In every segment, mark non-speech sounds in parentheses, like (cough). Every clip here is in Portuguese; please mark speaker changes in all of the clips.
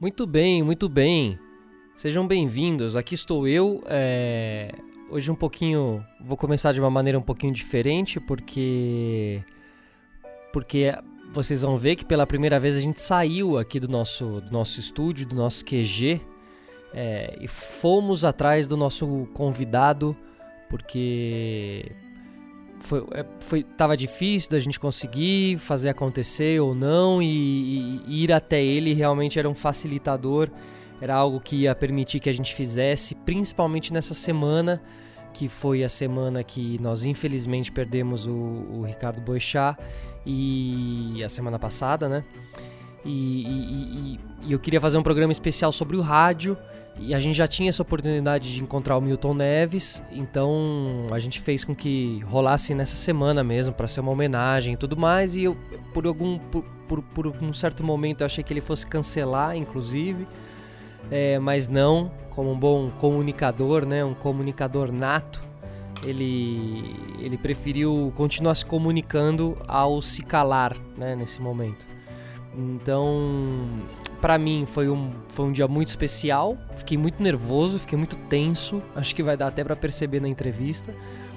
Speaker 1: Muito bem, muito bem. Sejam bem-vindos. Aqui estou eu. É... Hoje um pouquinho. Vou começar de uma maneira um pouquinho diferente, porque. Porque vocês vão ver que pela primeira vez a gente saiu aqui do nosso, do nosso estúdio, do nosso QG, é... e fomos atrás do nosso convidado, porque foi, é, foi tava difícil da gente conseguir fazer acontecer ou não e, e, e, ir até ele realmente era um facilitador era algo que ia permitir que a gente fizesse principalmente nessa semana que foi a semana que nós infelizmente perdemos o, o Ricardo Boechat e a semana passada né? E, e eu queria fazer um programa especial sobre o rádio e a gente já tinha essa oportunidade de encontrar o Milton Neves, então a gente fez com que rolasse nessa semana mesmo para ser uma homenagem e tudo mais. E eu, por algum por, por, por um certo momento, eu achei que ele fosse cancelar, inclusive, é, mas não. Como um bom comunicador, né, um comunicador nato, ele ele preferiu continuar se comunicando ao se calar, né, nesse momento. Então para mim foi um, foi um dia muito especial. Fiquei muito nervoso, fiquei muito tenso. Acho que vai dar até para perceber na entrevista,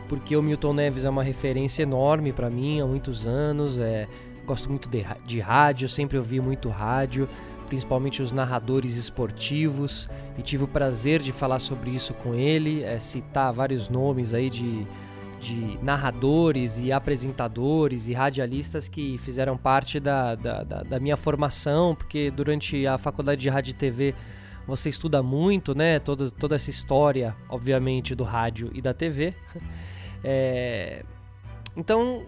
Speaker 1: porque o Milton Neves é uma referência enorme para mim há muitos anos. É, gosto muito de, de rádio, sempre ouvi muito rádio, principalmente os narradores esportivos, e tive o prazer de falar sobre isso com ele, é, citar vários nomes aí de de narradores e apresentadores e radialistas que fizeram parte da, da, da, da, minha formação, porque durante a faculdade de rádio e TV você estuda muito, né? Toda, toda essa história, obviamente, do rádio e da TV. (laughs) É... Então,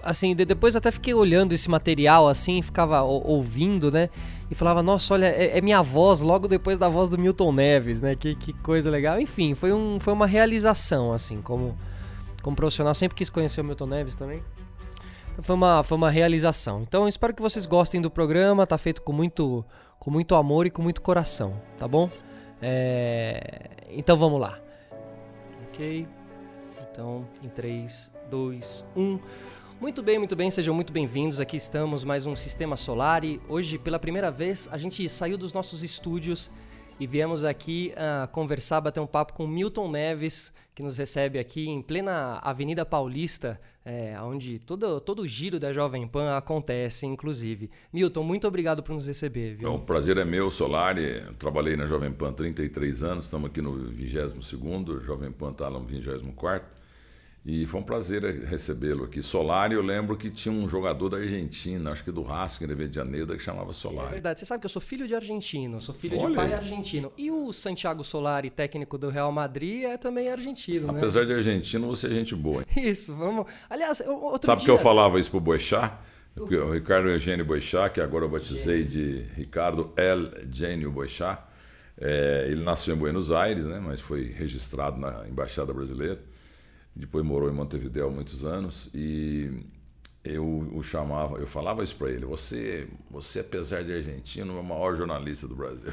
Speaker 1: assim, depois até fiquei olhando esse material assim, ficava ouvindo, né? E falava, nossa, olha, é, é, minha voz logo depois da voz do Milton Neves, né? Que, que coisa legal. Enfim, foi, um, foi uma realização, assim, como como profissional, sempre quis conhecer o Milton Neves também. Foi uma, foi uma realização. Então espero que vocês gostem do programa. Tá feito com muito, com muito amor e com muito coração, tá bom? É... Então vamos lá. Ok. Então, em 3, 2, 1. Muito bem, muito bem, sejam muito bem-vindos. Aqui estamos, mais um Sistema Solar. E hoje, pela primeira vez, a gente saiu dos nossos estúdios e viemos aqui uh, conversar, bater um papo com Milton Neves, que nos recebe aqui em plena Avenida Paulista, é, onde todo, todo o giro da Jovem Pan acontece, inclusive. Milton, muito obrigado por nos receber. Viu?
Speaker 2: o prazer é meu, Solari. Trabalhei na Jovem Pan 33 anos, estamos aqui no 22º, Jovem Pan está no 24º. E foi um prazer recebê-lo aqui. Solari, eu lembro que tinha um jogador da Argentina, acho que do Racing, Rio de Janeiro, que chamava Solari. É
Speaker 1: verdade. Você sabe que eu sou filho de argentino, sou filho Olha. de pai argentino. E o Santiago Solari, técnico do Real Madrid, é também argentino,
Speaker 2: né? Apesar de argentino, você é gente boa. (laughs)
Speaker 1: Isso, vamos... Aliás, outro
Speaker 2: Sabe
Speaker 1: dia...
Speaker 2: que eu falava isso pro Boechat? O Ricardo Eugênio Boechat, que agora eu batizei de Ricardo El Gênio Boechat. É, ele nasceu em Buenos Aires, né, mas foi registrado na Embaixada Brasileira depois morou em Montevideo há muitos anos e eu o chamava, eu falava isso para ele, você, você apesar de argentino, é o maior jornalista do Brasil.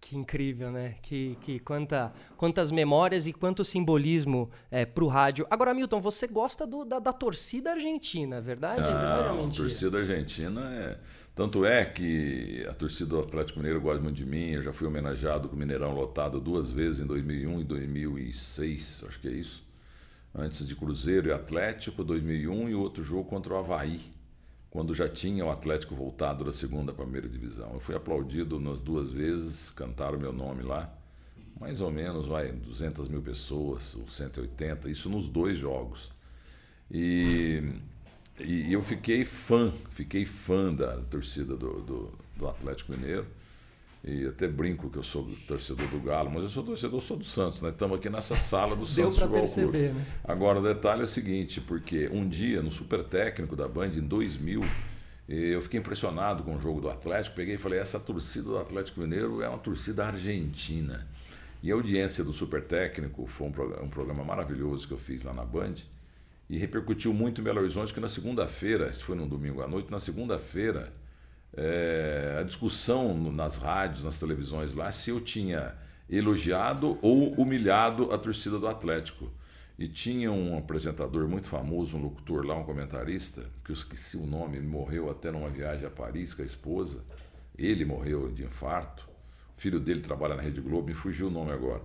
Speaker 1: Que incrível, né? Que, que quanta, quantas memórias e quanto simbolismo é, para o rádio. Agora, Milton, você gosta do, da, da, torcida argentina, verdade?
Speaker 2: Ah, a torcida argentina é... Tanto é que a torcida do Atlético Mineiro gosta muito de mim. Eu já fui homenageado com o Mineirão lotado duas vezes, em 2001 e 2006, acho que é isso antes de Cruzeiro e Atlético, 2001, e outro jogo contra o Havaí, quando já tinha o Atlético voltado da segunda para a primeira divisão. Eu fui aplaudido nas duas vezes, cantaram meu nome lá. Mais ou menos, vai, 200 mil pessoas, ou 180, isso nos dois jogos. E, e eu fiquei fã, fiquei fã da torcida do, do, do Atlético Mineiro. E até brinco que eu sou torcedor do Galo, mas eu sou torcedor, sou do Santos, né? Estamos aqui nessa sala do Santos
Speaker 1: Deu para perceber, né?
Speaker 2: Agora o detalhe é o seguinte, porque um dia no Super Técnico da Band em 2000, eu fiquei impressionado com o jogo do Atlético, peguei e falei, essa torcida do Atlético Mineiro é uma torcida argentina. E a audiência do Super Técnico foi um programa, um programa maravilhoso que eu fiz lá na Band e repercutiu muito em Belo Horizonte que na segunda-feira, isso foi num domingo à noite, na segunda-feira é, a discussão nas rádios, nas televisões lá, se eu tinha elogiado ou humilhado a torcida do Atlético. E tinha um apresentador muito famoso, um locutor lá, um comentarista, que eu esqueci o nome, ele morreu até numa viagem a Paris com a esposa. Ele morreu de infarto. filho dele trabalha na Rede Globo, me fugiu o nome agora.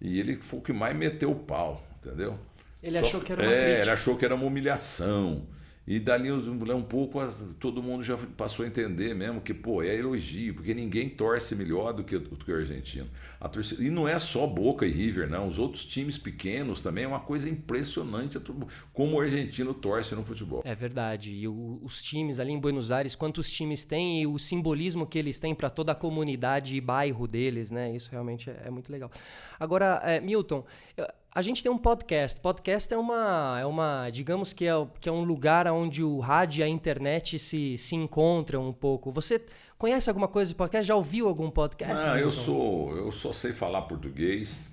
Speaker 2: E ele foi o que mais meteu o pau, entendeu?
Speaker 1: Ele Só, achou que era uma
Speaker 2: é,
Speaker 1: crítica.
Speaker 2: ele achou que era uma humilhação. E dali um pouco todo mundo já passou a entender mesmo que pô, é elogio, porque ninguém torce melhor do que, do que o argentino. A torcida, e não é só Boca e River, não. Os outros times pequenos também é uma coisa impressionante como o argentino torce no futebol.
Speaker 1: É verdade. E o, os times ali em Buenos Aires, quantos times têm e o simbolismo que eles têm para toda a comunidade e bairro deles, né? Isso realmente é, é muito legal. Agora, é, Milton, a gente tem um podcast. Podcast é uma, é uma digamos que é, que é um lugar onde o rádio e a internet se, se encontram um pouco. Você conhece alguma coisa de podcast? Já ouviu algum podcast?
Speaker 2: Ah, eu sou, eu só sei falar português.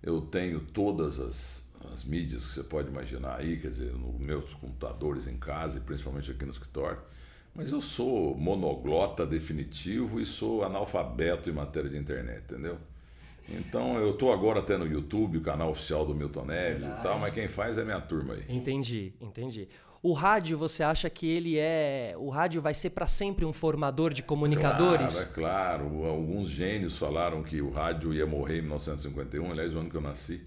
Speaker 2: Eu tenho todas as, as mídias que você pode imaginar aí, quer dizer, nos meus computadores em casa e principalmente aqui no escritório. Mas eu sou monoglota definitivo e sou analfabeto em matéria de internet, entendeu? Então eu estou agora até no YouTube, o canal oficial do Milton Neves e tal, mas quem faz é minha turma aí.
Speaker 1: Entendi, entendi. O rádio, você acha que ele é. O rádio vai ser para sempre um formador de comunicadores?
Speaker 2: Claro, é claro. Alguns gênios falaram que o rádio ia morrer em 1951, aliás, o ano que eu nasci,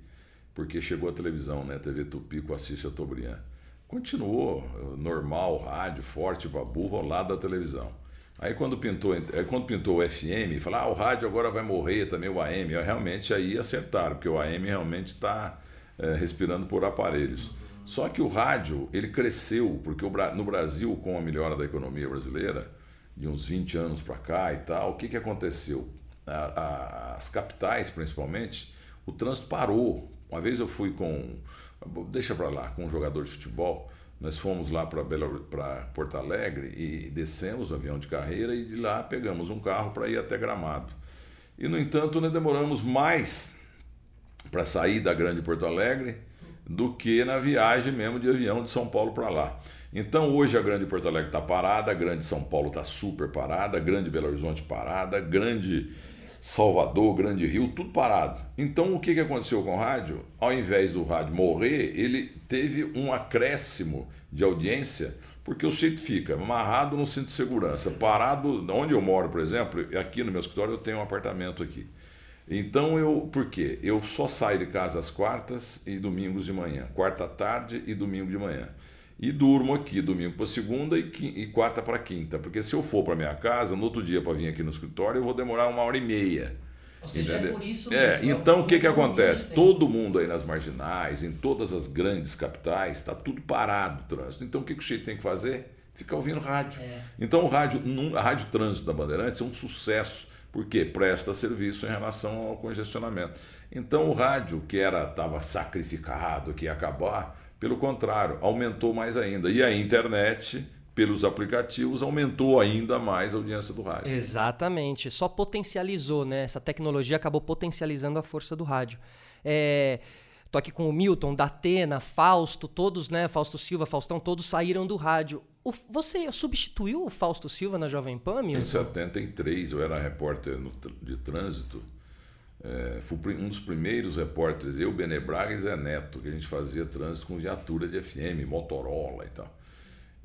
Speaker 2: porque chegou a televisão, né? TV Tupi com a Cícia Tobrian. Continuou normal, rádio, forte para burro ao lado da televisão. Aí quando pintou, quando pintou o FM, falar, ah, o rádio agora vai morrer também, o AM. Realmente aí acertaram, porque o AM realmente está é, respirando por aparelhos. Só que o rádio, ele cresceu, porque no Brasil, com a melhora da economia brasileira, de uns 20 anos para cá e tal, o que, que aconteceu? A, a, as capitais, principalmente, o trânsito parou. Uma vez eu fui com, deixa para lá, com um jogador de futebol, nós fomos lá para Porto Alegre e descemos o avião de carreira e de lá pegamos um carro para ir até Gramado. E, no entanto, nós demoramos mais para sair da Grande Porto Alegre do que na viagem mesmo de avião de São Paulo para lá. Então, hoje a Grande Porto Alegre está parada, a Grande São Paulo está super parada, a Grande Belo Horizonte parada, a Grande Salvador, Grande Rio, tudo parado. Então o que, que aconteceu com o rádio? Ao invés do rádio morrer, ele teve um acréscimo de audiência, porque o sítio fica amarrado no cinto de segurança, parado, onde eu moro, por exemplo, aqui no meu escritório eu tenho um apartamento aqui. Então eu, por quê? Eu só saio de casa às quartas e domingos de manhã, quarta tarde e domingo de manhã e durmo aqui domingo para segunda e, e quarta para quinta. Porque se eu for para minha casa, no outro dia para vir aqui no escritório, eu vou demorar uma hora e meia.
Speaker 1: Ou seja, é entendeu? é por isso
Speaker 2: É, então o que, que acontece? Todo mundo aí nas marginais, em todas as grandes capitais, está tudo parado o trânsito. Então o que, que o Chico tem que fazer? Ficar ouvindo rádio. É. Então o rádio, a Rádio Trânsito da Bandeirantes é um sucesso, porque presta serviço em relação ao congestionamento. Então o rádio, que era estava sacrificado, que ia acabar, pelo contrário, aumentou mais ainda. E a internet, pelos aplicativos, aumentou ainda mais a audiência do rádio.
Speaker 1: Exatamente. Só potencializou, né? Essa tecnologia acabou potencializando a força do rádio. É... Tô aqui com o Milton, Datena, Fausto, todos, né? Fausto Silva, Faustão, todos saíram do rádio. O, você substituiu o Fausto Silva na Jovem Pan, Milton?
Speaker 2: Em 73, eu era repórter no, de trânsito é, fui um dos primeiros repórteres, eu, Bene Braga e Zé Neto, que a gente fazia trânsito com viatura de FM, Motorola e tal.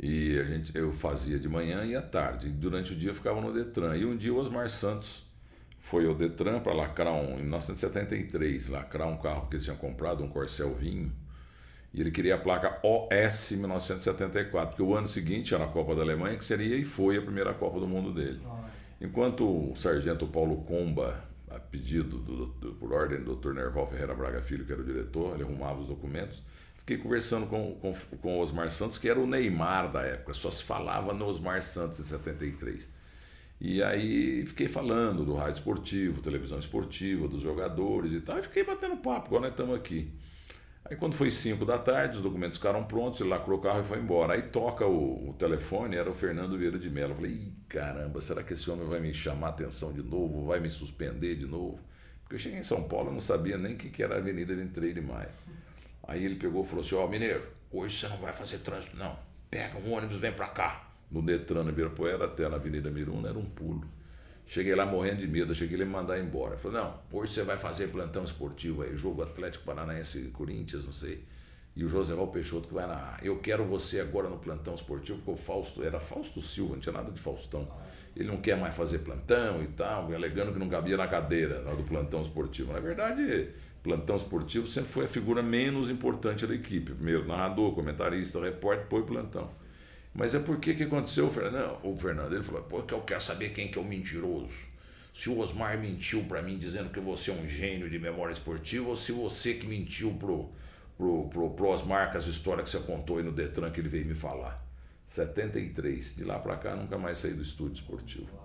Speaker 2: E a gente, eu fazia de manhã e à tarde. E durante o dia eu ficava no Detran. E um dia o Osmar Santos foi ao Detran para lacrar um, em 1973, lacrar um carro que ele tinha comprado, um Corcel Vinho. E ele queria a placa OS 1974, porque o ano seguinte era a Copa da Alemanha, que seria e foi a primeira Copa do Mundo dele. Enquanto o sargento Paulo Comba a pedido do, do, por ordem do Dr. Nerval Ferreira Braga Filho, que era o diretor, ele arrumava os documentos. Fiquei conversando com, com, com Osmar Santos, que era o Neymar da época, só se falava no Osmar Santos em 73. E aí fiquei falando do rádio esportivo, televisão esportiva, dos jogadores e tal, e fiquei batendo papo, igual nós estamos aqui. Aí quando foi 5 da tarde, os documentos ficaram prontos, ele lacrou o carro e foi embora. Aí toca o, o telefone, era o Fernando Vieira de Mello. Eu falei, Ih, caramba, será que esse homem vai me chamar a atenção de novo, vai me suspender de novo? Porque eu cheguei em São Paulo, eu não sabia nem o que, que era a Avenida 23 de Maio. Aí ele pegou e falou assim, ó, oh, mineiro, hoje você não vai fazer trânsito não. Pega um ônibus, vem pra cá. No Detran, no Ibirapuera, até na Avenida Miruna, era um pulo. Cheguei lá morrendo de medo, achei que ele ia mandar embora. Falei, não, hoje você vai fazer plantão esportivo aí, jogo Atlético Paranaense Corinthians, não sei. e o José Val Peixoto que vai narrar. Eu quero você agora no plantão esportivo, porque o Fausto era Fausto Silva, não tinha nada de Faustão. Ele não quer mais fazer plantão e tal, alegando que não cabia na cadeira do plantão esportivo. Na verdade, plantão esportivo sempre foi a figura menos importante da equipe. Primeiro narrador, comentarista, repórter, depois plantão. Mas é porque que aconteceu, o Fernando? O Fernando ele falou, porque eu quero saber quem que é o mentiroso. Se o Osmar mentiu para mim dizendo que você é um gênio de memória esportiva ou se você que mentiu pro, pro, pro, pro Osmar com as histórias que você contou aí no Detran que ele veio me falar. 73. De lá para cá nunca mais saí do estúdio esportivo.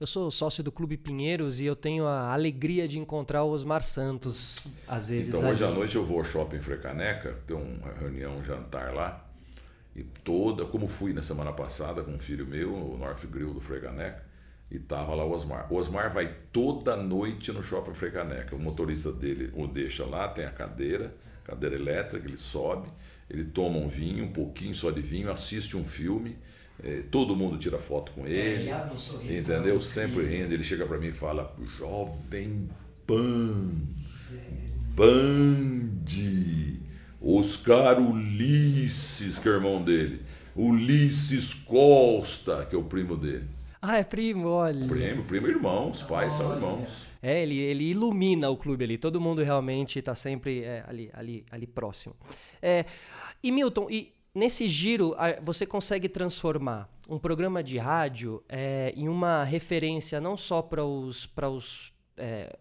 Speaker 1: Eu sou sócio do Clube Pinheiros e eu tenho a alegria de encontrar o Osmar Santos, às vezes.
Speaker 2: Então, hoje à noite eu vou ao Shopping Frecaneca, tem uma reunião, um jantar lá. E toda, como fui na semana passada com um filho meu, o North Grill do Frecaneca, e tava lá o Osmar. O Osmar vai toda noite no Shopping Frecaneca. O motorista dele o deixa lá, tem a cadeira, cadeira elétrica, ele sobe, ele toma um vinho, um pouquinho só de vinho, assiste um filme é, todo mundo tira foto com ele. É, ele entendeu? Sempre rindo. Ele chega para mim e fala: Jovem Pan, Band, Oscar Ulisses, que é irmão dele. Ulisses Costa, que é o primo dele.
Speaker 1: Ah, é primo, olha.
Speaker 2: Primo, primo e irmão, os pais são irmãos.
Speaker 1: É, ele, ele ilumina o clube ali. Todo mundo realmente está sempre é, ali, ali, ali próximo. É, e Milton, e Nesse giro, você consegue transformar um programa de rádio é, em uma referência não só para os, pra os é,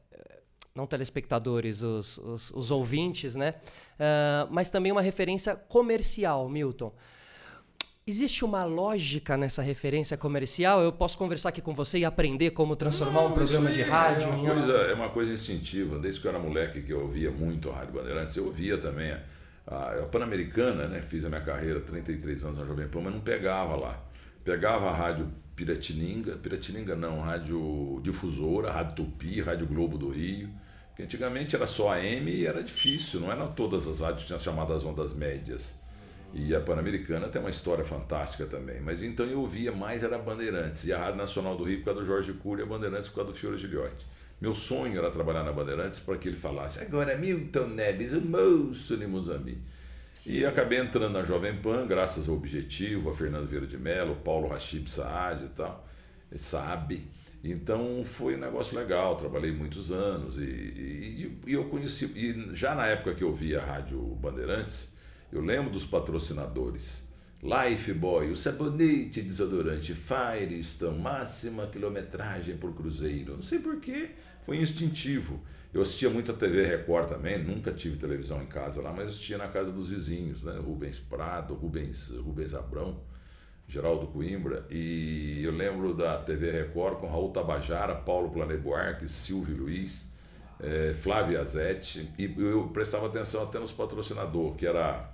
Speaker 1: não telespectadores, os, os, os ouvintes, né? Uh, mas também uma referência comercial, Milton. Existe uma lógica nessa referência comercial? Eu posso conversar aqui com você e aprender como transformar não, um programa de rádio?
Speaker 2: É uma, coisa, é uma coisa instintiva. Desde que eu era moleque que eu ouvia muito a Rádio Bandeirantes, eu ouvia também a, a Pan-Americana, né? Fiz a minha carreira 33 anos na Jovem Pan, mas não pegava lá. Pegava a rádio Piratininga, Piratininga não, rádio difusora, rádio Tupi, rádio Globo do Rio. Que antigamente era só AM e era difícil, não eram todas as rádios que tinham chamadas ondas médias. E a Pan-Americana tem uma história fantástica também. Mas então eu ouvia mais era Bandeirantes. E a Rádio Nacional do Rio por causa do Jorge Cury e a Bandeirantes por causa do Fiore Giliotti. Meu sonho era trabalhar na Bandeirantes para que ele falasse agora Milton Neves, o moço de Moçambique. E acabei entrando na Jovem Pan, graças ao Objetivo, a Fernando Vieira de Mello, Paulo Rachib Saad e tal, Sabe. Então foi um negócio legal, trabalhei muitos anos e, e, e, eu conheci, e já na época que eu via a Rádio Bandeirantes, eu lembro dos patrocinadores. Lifeboy, o sabonete desodorante Firestone, máxima quilometragem por cruzeiro. Não sei porquê, foi instintivo. Eu assistia muito a TV Record também, nunca tive televisão em casa lá, mas assistia na casa dos vizinhos, né? Rubens Prado, Rubens, Rubens Abrão, Geraldo Coimbra. E eu lembro da TV Record com Raul Tabajara, Paulo Plane Buarque, Silvio Luiz, é, Flávio Azetti. E eu prestava atenção até nos patrocinadores, que era,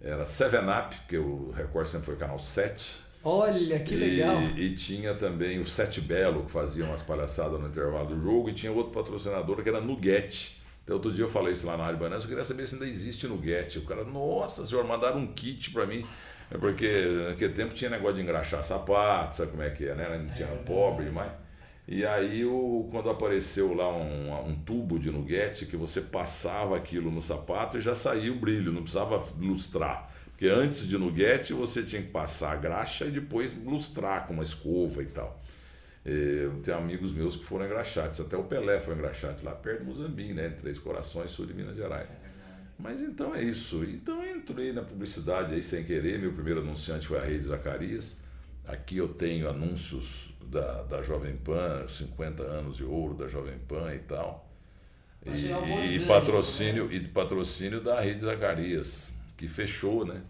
Speaker 2: era Seven Up, que o Record sempre foi canal 7
Speaker 1: Olha que legal!
Speaker 2: E, e, tinha também o Sete Belo, que fazia umas palhaçadas no intervalo do jogo, e tinha outro patrocinador que era Nugget. Então, outro dia eu falei isso lá na Rádio Banana, eu queria saber se ainda existe Nugget. O cara, nossa senhora, mandaram um kit para mim. É porque naquele tempo tinha negócio de engraxar sapato, sabe como é que é, né? Não tinha é, pobre demais. E aí, o, quando apareceu lá um, um tubo de nuguete, que você passava aquilo no sapato e já saía o brilho, não precisava lustrar. Porque antes de nuguete você tinha que passar a graxa e depois lustrar com uma escova e tal. Eu tenho amigos meus que foram engraxados, até o Pelé foi engraxado lá perto de Muzambique, né? Três Corações, sul de Minas Gerais. Mas então é isso. Então eu entrei na publicidade aí sem querer. Meu primeiro anunciante foi a Rede Zacarias. Aqui eu tenho anúncios da, da Jovem Pan, 50 anos de ouro da Jovem Pan e tal. E, é e, patrocínio, né? e patrocínio da Rede Zacarias que fechou, né?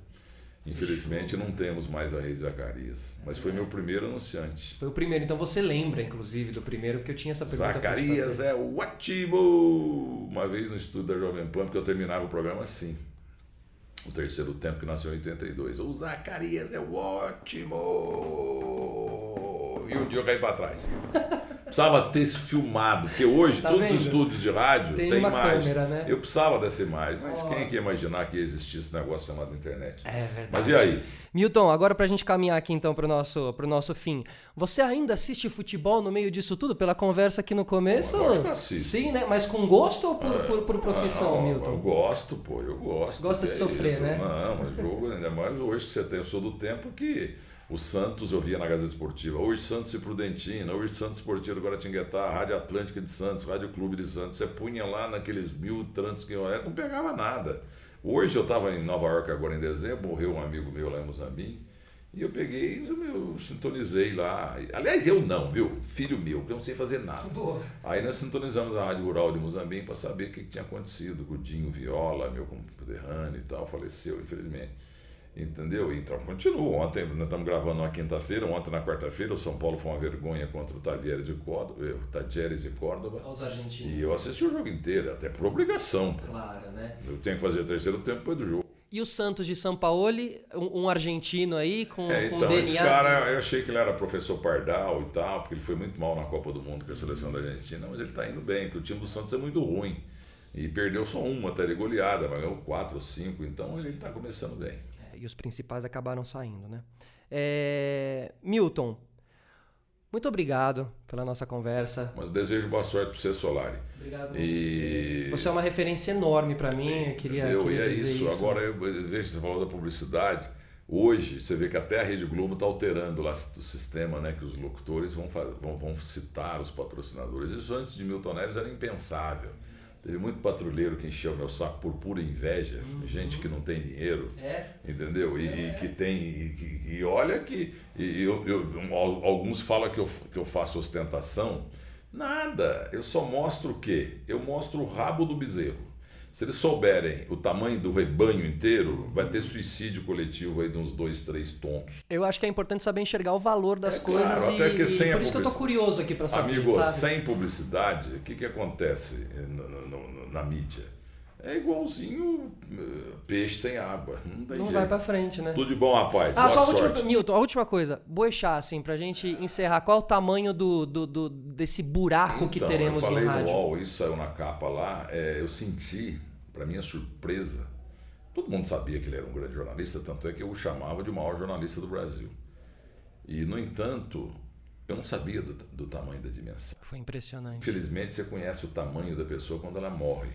Speaker 2: Infelizmente não temos mais a Rede Zacarias. Mas foi meu primeiro anunciante.
Speaker 1: Foi o primeiro, então você lembra, inclusive, do primeiro, porque eu tinha essa pergunta.
Speaker 2: Zacarias é o ótimo! Uma vez no estúdio da Jovem Pan, porque eu terminava o programa assim. O terceiro tempo que nasceu em 82. O Zacarias é o ótimo! E um dia eu caí para trás. (laughs) Precisava ter isso filmado, porque hoje
Speaker 1: Tá
Speaker 2: todos
Speaker 1: vendo?
Speaker 2: os estúdios de rádio
Speaker 1: Tem
Speaker 2: têm
Speaker 1: uma
Speaker 2: imagem.
Speaker 1: câmera, né?
Speaker 2: Eu precisava dessa imagem, mas
Speaker 1: Ó.
Speaker 2: quem que ia imaginar que existir esse negócio chamado internet?
Speaker 1: É verdade.
Speaker 2: Mas e aí?
Speaker 1: Milton, agora pra gente caminhar aqui então pro nosso, pro nosso fim. Você ainda assiste futebol no meio disso tudo? Pela conversa aqui no começo?
Speaker 2: Que eu assisto.
Speaker 1: Sim, né? Mas com gosto ou por, por, por profissão,
Speaker 2: não,
Speaker 1: Milton?
Speaker 2: Eu gosto, pô, eu gosto.
Speaker 1: Gosta de
Speaker 2: é
Speaker 1: sofrer,
Speaker 2: isso.
Speaker 1: né?
Speaker 2: Não, mas jogo, ainda mais hoje que você tem, eu sou do tempo que o Santos, eu via na Gazeta Esportiva, hoje Santos e Prudentina, hoje Santos Esportivo do Guaratinguetá, Rádio Atlântica de Santos, Rádio Clube de Santos, você punha lá naqueles mil trantos que eu era, não pegava nada. Hoje eu estava em Nova York agora em dezembro, morreu um amigo meu lá em Moçambique, e eu peguei, eu, eu sintonizei lá. Aliás, eu não, viu? Filho meu, que eu não sei fazer nada. Aí nós sintonizamos a Rádio Rural de Moçambique para saber o que, que tinha acontecido com o Dinho Viola, meu conterrâneo e tal, faleceu, infelizmente. Entendeu? Então continua. Ontem, nós estamos gravando na quinta-feira, ontem na quarta-feira, o São Paulo foi uma vergonha contra o Tadieres de Córdoba, eh, de Córdoba.
Speaker 1: Os argentinos.
Speaker 2: E eu assisti o jogo inteiro, até por obrigação. pô.
Speaker 1: Claro, né?
Speaker 2: Eu tenho que fazer terceiro tempo depois do jogo.
Speaker 1: E o Santos de São Paulo, um, um argentino aí com,
Speaker 2: É,
Speaker 1: com
Speaker 2: então,
Speaker 1: DNA.
Speaker 2: esse cara, eu achei que ele era professor Pardal e tal, porque ele foi muito mal na Copa do Mundo com a seleção da Argentina, mas ele tá indo bem, porque o time do Santos é muito ruim. E perdeu só uma, até de goleada, mas ganhou quatro ou cinco, então ele está começando bem.
Speaker 1: E os principais acabaram saindo, né? É, Milton, muito obrigado pela nossa conversa.
Speaker 2: Mas desejo boa sorte para você, Solari.
Speaker 1: Obrigado.
Speaker 2: E.
Speaker 1: Você é uma referência enorme para mim. Eu queria,
Speaker 2: Entendeu?
Speaker 1: queria
Speaker 2: E é
Speaker 1: dizer
Speaker 2: isso. Agora, eu vejo você falou da publicidade. Hoje, você vê que até a Rede Globo está alterando lá o sistema, né? Que os locutores vão, vão, vão citar os patrocinadores. Isso antes de Milton Neves era impensável. Teve muito patrulheiro que encheu meu saco por pura inveja, gente que não tem dinheiro,
Speaker 1: É.
Speaker 2: entendeu? E, e que tem. E, que- e olha que. e eu, eu- al- alguns falam que eu, que eu faço ostentação. Nada. Eu só mostro o quê? Eu mostro o rabo do bezerro. Se eles souberem o tamanho do rebanho inteiro, vai ter suicídio coletivo aí de uns dois, três tontos.
Speaker 1: Eu acho que é importante saber enxergar o valor das
Speaker 2: É claro,
Speaker 1: coisas
Speaker 2: até
Speaker 1: e,
Speaker 2: que sem
Speaker 1: e
Speaker 2: a
Speaker 1: por isso que eu tô curioso aqui para saber,
Speaker 2: Amigo,
Speaker 1: sabe?
Speaker 2: sem publicidade, o que, que acontece no- na mídia? É igualzinho eh, peixe sem água. Não
Speaker 1: Não vai para frente, né?
Speaker 2: Tudo de bom, rapaz.
Speaker 1: Ah,
Speaker 2: Boa
Speaker 1: só a última, Milton, a última coisa. Boechat, assim, pra gente encerrar. Qual é o tamanho do, do, do- desse buraco que
Speaker 2: Então,
Speaker 1: teremos
Speaker 2: eu falei
Speaker 1: no
Speaker 2: no,
Speaker 1: rádio?
Speaker 2: UOL, isso saiu na capa lá. é, eu senti, para minha surpresa, todo mundo sabia que ele era um grande jornalista, tanto é que eu o chamava de o maior jornalista do Brasil. E, no entanto, eu não sabia do, do tamanho da dimensão.
Speaker 1: Foi impressionante.
Speaker 2: Infelizmente, você conhece o tamanho da pessoa quando ela morre.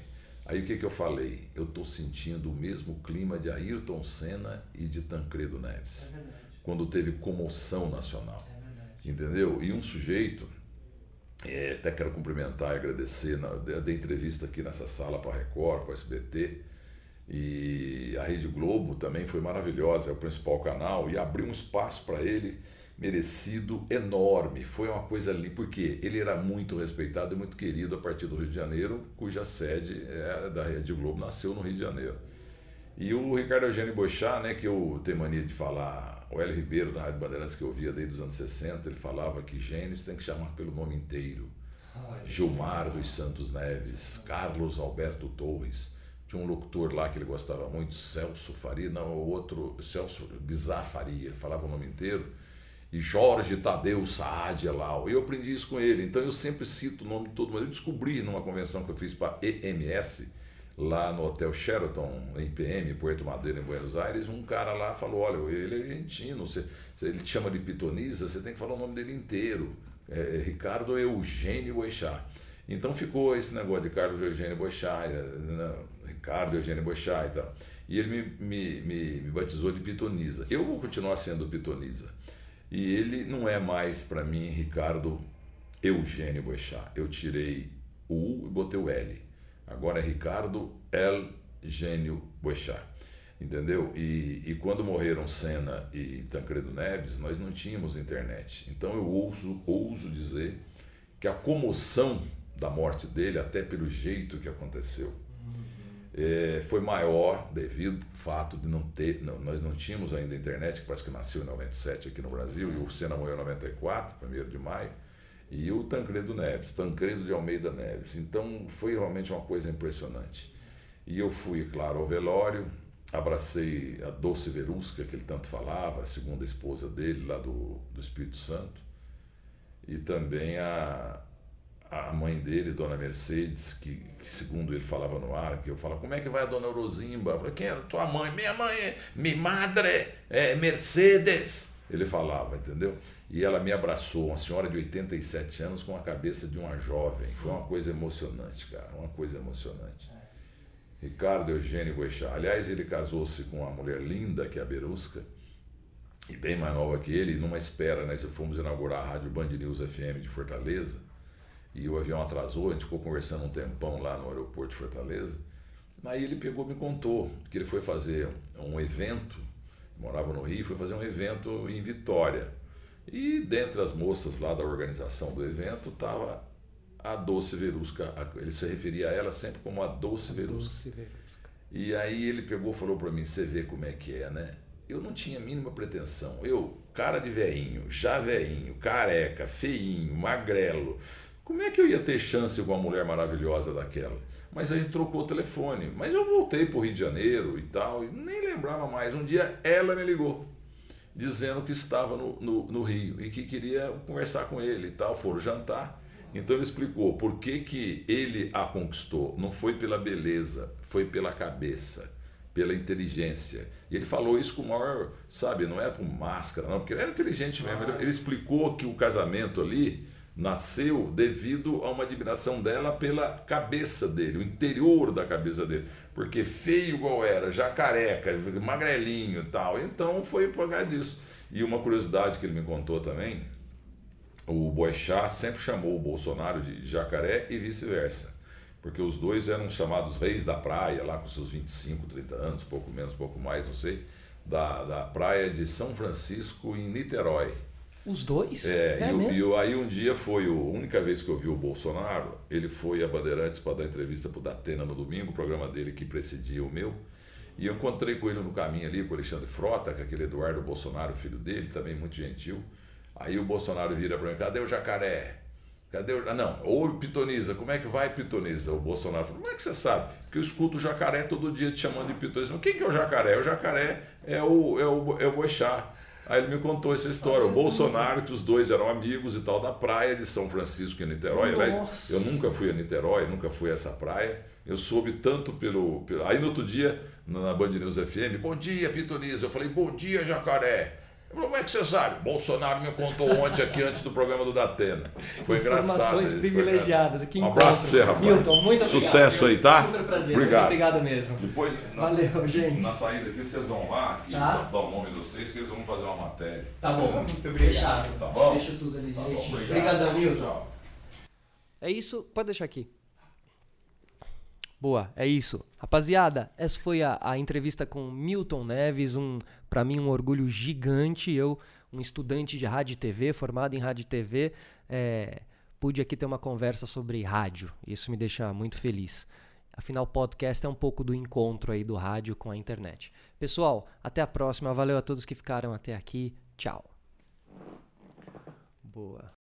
Speaker 2: Aí o que, que eu falei? Eu estou sentindo o mesmo clima de Ayrton Senna e de Tancredo Neves, quando teve comoção nacional. Entendeu? E um sujeito, é, até quero cumprimentar e agradecer, na, dei dei entrevista aqui nessa sala para a Record, para a SBT, e a Rede Globo também foi maravilhosa, é o principal canal, e abriu um espaço para ele merecido enorme. Foi uma coisa ali, porque ele era muito respeitado e muito querido a partir do Rio de Janeiro, cuja sede é da Rede Globo, nasceu no Rio de Janeiro. E o Ricardo Eugênio Boixá, né, que eu tenho mania de falar, o Hélio Ribeiro da Rádio Bandeirantes que eu via desde os anos 60, ele falava que gênios tem que chamar pelo nome inteiro. Gilmar dos Santos Neves, Carlos Alberto Torres, tinha um locutor lá que ele gostava muito, Celso Faria, não, o outro, Celso Guizá Faria, ele falava o nome inteiro, e Jorge Tadeu Saad Elal. Eu aprendi isso com ele, então eu sempre cito o nome de todo mundo. Eu descobri numa convenção que eu fiz para EMS, lá no Hotel Sheraton, em PM, Puerto Madeira, em Buenos Aires, um cara lá falou, olha, ele é argentino, você, ele te chama de pitoniza, você tem que falar o nome dele inteiro. É, é Ricardo Eugênio Boechat. Então ficou esse negócio de Carlos Eugênio Boechat, é, né, Ricardo Eugênio Boechat e tal. E ele me, me, me, me batizou de pitoniza. Eu vou continuar sendo pitoniza. E ele não é mais, para mim, Ricardo Eugênio Boechat. Eu tirei o U e botei o L. Agora é Ricardo L. Gênio Boechat. Entendeu? E, e quando morreram Senna e Tancredo Neves, nós não tínhamos internet. Então eu ouso, ouso dizer que a comoção da morte dele, até pelo jeito que aconteceu, é, foi maior devido ao fato de não ter. Não, nós não tínhamos ainda internet, que parece que nasceu em 97 aqui no Brasil, e o Senna morreu em 94, 1 de maio, e o Tancredo Neves, Tancredo de Almeida Neves. Então foi realmente uma coisa impressionante. E eu fui, claro, ao velório, abracei a Doce Verusca, que ele tanto falava, a segunda esposa dele, lá do, do Espírito Santo. e também a, a mãe dele, Dona Mercedes, que, que, segundo ele falava no ar, que eu falava, como é que vai a Dona Rosimba? Eu falei, quem era tua mãe? Minha mãe é, mi madre é Mercedes. Ele falava, entendeu? E ela me abraçou, uma senhora de 87 anos com a cabeça de uma jovem. Foi uma coisa emocionante, cara, uma coisa emocionante. Ricardo Eugênio Boechat. Aliás, ele casou-se com uma mulher linda, que é a Berusca, e bem mais nova que ele, numa espera, né? Fomos inaugurar a Rádio Band News FM de Fortaleza, e o avião atrasou, a gente ficou conversando um tempão lá no aeroporto de Fortaleza. Aí ele pegou me contou que ele foi fazer um evento, morava no Rio, foi fazer um evento em Vitória. E dentre as moças lá da organização do evento estava a Doce Verusca. Ele se referia a ela sempre como a Doce Verusca. Doce Verusca. E aí ele pegou e falou para mim: você vê como é que é, né? Eu não tinha a mínima pretensão. Eu, cara de veinho, já veinho, careca, feinho, magrelo. Como é que eu ia ter chance com uma mulher maravilhosa daquela? Mas a gente trocou o telefone. Mas eu voltei para o Rio de Janeiro e tal, e nem lembrava mais. Um dia ela me ligou, dizendo que estava no, no, no Rio e que queria conversar com ele e tal. Foram jantar. Então ele explicou por que, que ele a conquistou. Não foi pela beleza, foi pela cabeça, pela inteligência. E ele falou isso com o maior, sabe, não era por máscara, não, porque ele era inteligente mesmo. Ele, ele explicou que o casamento ali nasceu devido a uma admiração dela pela cabeça dele, o interior da cabeça dele. Porque feio igual era, já careca, magrelinho e tal. Então foi por causa disso. E uma curiosidade que ele me contou também o Boechat sempre chamou o Bolsonaro de jacaré e vice-versa. Porque os dois eram chamados reis da praia, lá com seus 25, 30 anos, pouco menos, pouco mais, não sei, da, da praia de São Francisco, em Niterói.
Speaker 1: Os dois?
Speaker 2: É, é e, e, aí um dia foi a única vez que eu vi o Bolsonaro, ele foi a Bandeirantes para dar entrevista para o Datena no domingo, o programa dele que precedia o meu. E eu encontrei com ele no caminho ali, com o Alexandre Frota, com aquele Eduardo Bolsonaro, filho dele, também muito gentil. Aí o Bolsonaro vira para mim, cadê o jacaré? Cadê o. Ah, não, ou pitoniza, como é que vai pitoniza? O Bolsonaro falou, como é que você sabe? Porque eu escuto o jacaré todo dia te chamando de pitoniza. Quem que é o jacaré? O jacaré é o, é o, é o Boixá. Aí ele me contou essa história. O Bolsonaro, que os dois eram amigos e tal, da praia de São Francisco em Niterói. Aliás, eu nunca fui a Niterói, nunca fui a essa praia. Eu soube tanto pelo. pelo... Aí no outro dia, na Band News FM, bom dia, Pitoniza. Eu falei, bom dia, jacaré. Como é que você sabe? Bolsonaro me contou ontem aqui antes do programa do Datena. Foi engraçado.
Speaker 1: Informações privilegiadas.
Speaker 2: Um abraço pra você, rapaz.
Speaker 1: Milton, muito obrigado.
Speaker 2: Sucesso aí, tá?
Speaker 1: Super prazer. Obrigado. Muito obrigado mesmo.
Speaker 2: Depois, na,
Speaker 1: Valeu, gente.
Speaker 2: Na saída aqui, vocês vão lá e tá. dar o nome de vocês que eles vão fazer uma matéria.
Speaker 1: Tá bom. Muito obrigado. Fechado.
Speaker 2: Tá bom?
Speaker 1: Deixa tudo ali, tá gente. Obrigadão, Milton. Tchau. É isso. Pode deixar aqui. Boa, é isso. Rapaziada, essa foi a, a entrevista com Milton Neves, um para mim um orgulho gigante. Eu, um estudante de rádio e TV, formado em rádio e TV, é, pude aqui ter uma conversa sobre rádio. Isso me deixa muito feliz. Afinal, podcast é um pouco do encontro aí do rádio com a internet. Pessoal, até a próxima. Valeu a todos que ficaram até aqui. Tchau. Boa.